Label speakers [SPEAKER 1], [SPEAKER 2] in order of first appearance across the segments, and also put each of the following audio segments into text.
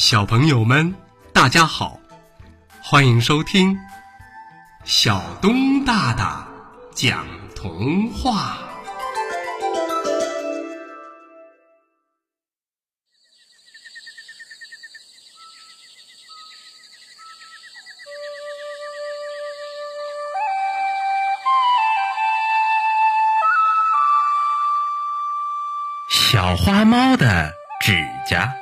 [SPEAKER 1] 小朋友们，大家好，欢迎收听小东大大讲童话。
[SPEAKER 2] 小花猫的指甲。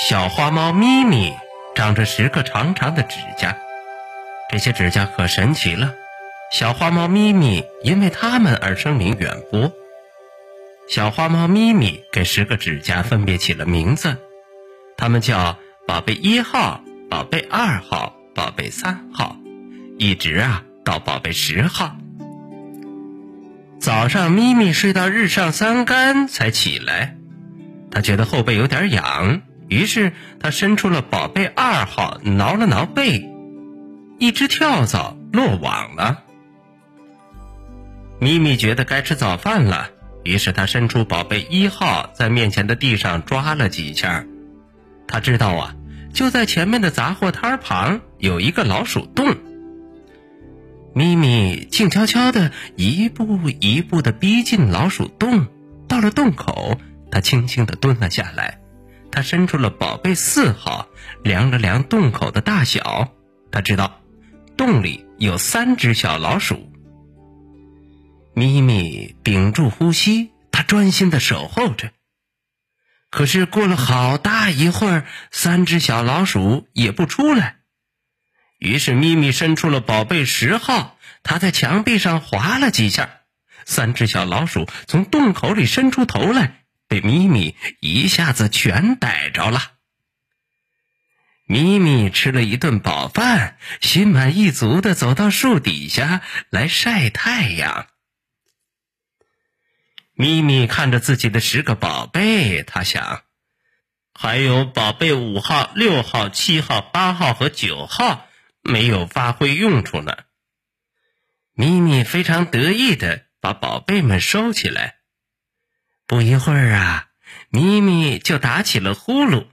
[SPEAKER 2] 小花猫咪咪长着十个长长的指甲，这些指甲可神奇了。小花猫咪咪因为它们而声名远播。小花猫咪咪给十个指甲分别起了名字，它们叫宝贝一号、宝贝二号、宝贝三号，一直啊到宝贝十号。早上，咪咪睡到日上三竿才起来，他觉得后背有点痒。于是他伸出了宝贝二号，挠了挠背，一只跳蚤落网了。咪咪觉得该吃早饭了，于是他伸出宝贝一号，在面前的地上抓了几下。他知道啊，就在前面的杂货摊旁有一个老鼠洞。咪咪静悄悄的一步一步的逼近老鼠洞，到了洞口，他轻轻的蹲了下来。他伸出了宝贝四号，量了量洞口的大小。他知道，洞里有三只小老鼠。咪咪屏住呼吸，他专心的守候着。可是过了好大一会儿，三只小老鼠也不出来。于是咪咪伸出了宝贝十号，他在墙壁上划了几下，三只小老鼠从洞口里伸出头来。被咪咪一下子全逮着了。咪咪吃了一顿饱饭，心满意足的走到树底下来晒太阳。咪咪看着自己的十个宝贝，他想，还有宝贝五号、六号、七号、八号和九号没有发挥用处呢。咪咪非常得意的把宝贝们收起来。不一会儿啊，咪咪就打起了呼噜。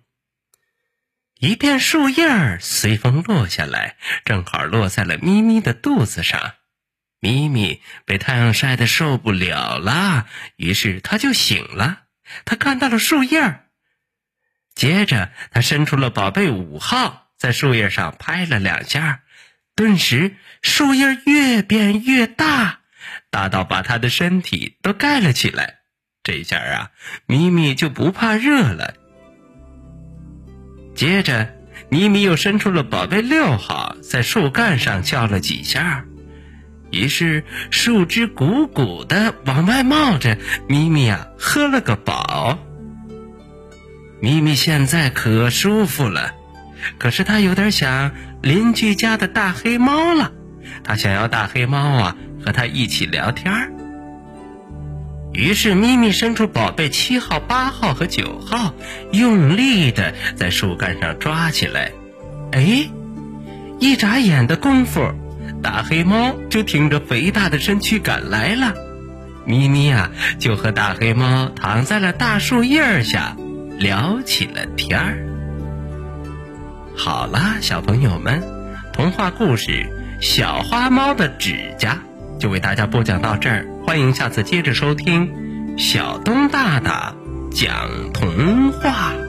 [SPEAKER 2] 一片树叶随风落下来，正好落在了咪咪的肚子上。咪咪被太阳晒得受不了了，于是他就醒了。他看到了树叶，接着他伸出了宝贝五号，在树叶上拍了两下，顿时树叶越变越大，大到把他的身体都盖了起来。这下啊，咪咪就不怕热了。接着，咪咪又伸出了宝贝六号，在树干上叫了几下，于是树枝鼓鼓的往外冒着，咪咪啊喝了个饱。咪咪现在可舒服了，可是他有点想邻居家的大黑猫了，他想要大黑猫啊和他一起聊天儿。于是，咪咪伸出宝贝七号、八号和九号，用力的在树干上抓起来。哎，一眨眼的功夫，大黑猫就挺着肥大的身躯赶来了。咪咪呀，就和大黑猫躺在了大树叶下，聊起了天儿。好啦，小朋友们，童话故事《小花猫的指甲》就为大家播讲到这儿。欢迎下次接着收听小东大大讲童话。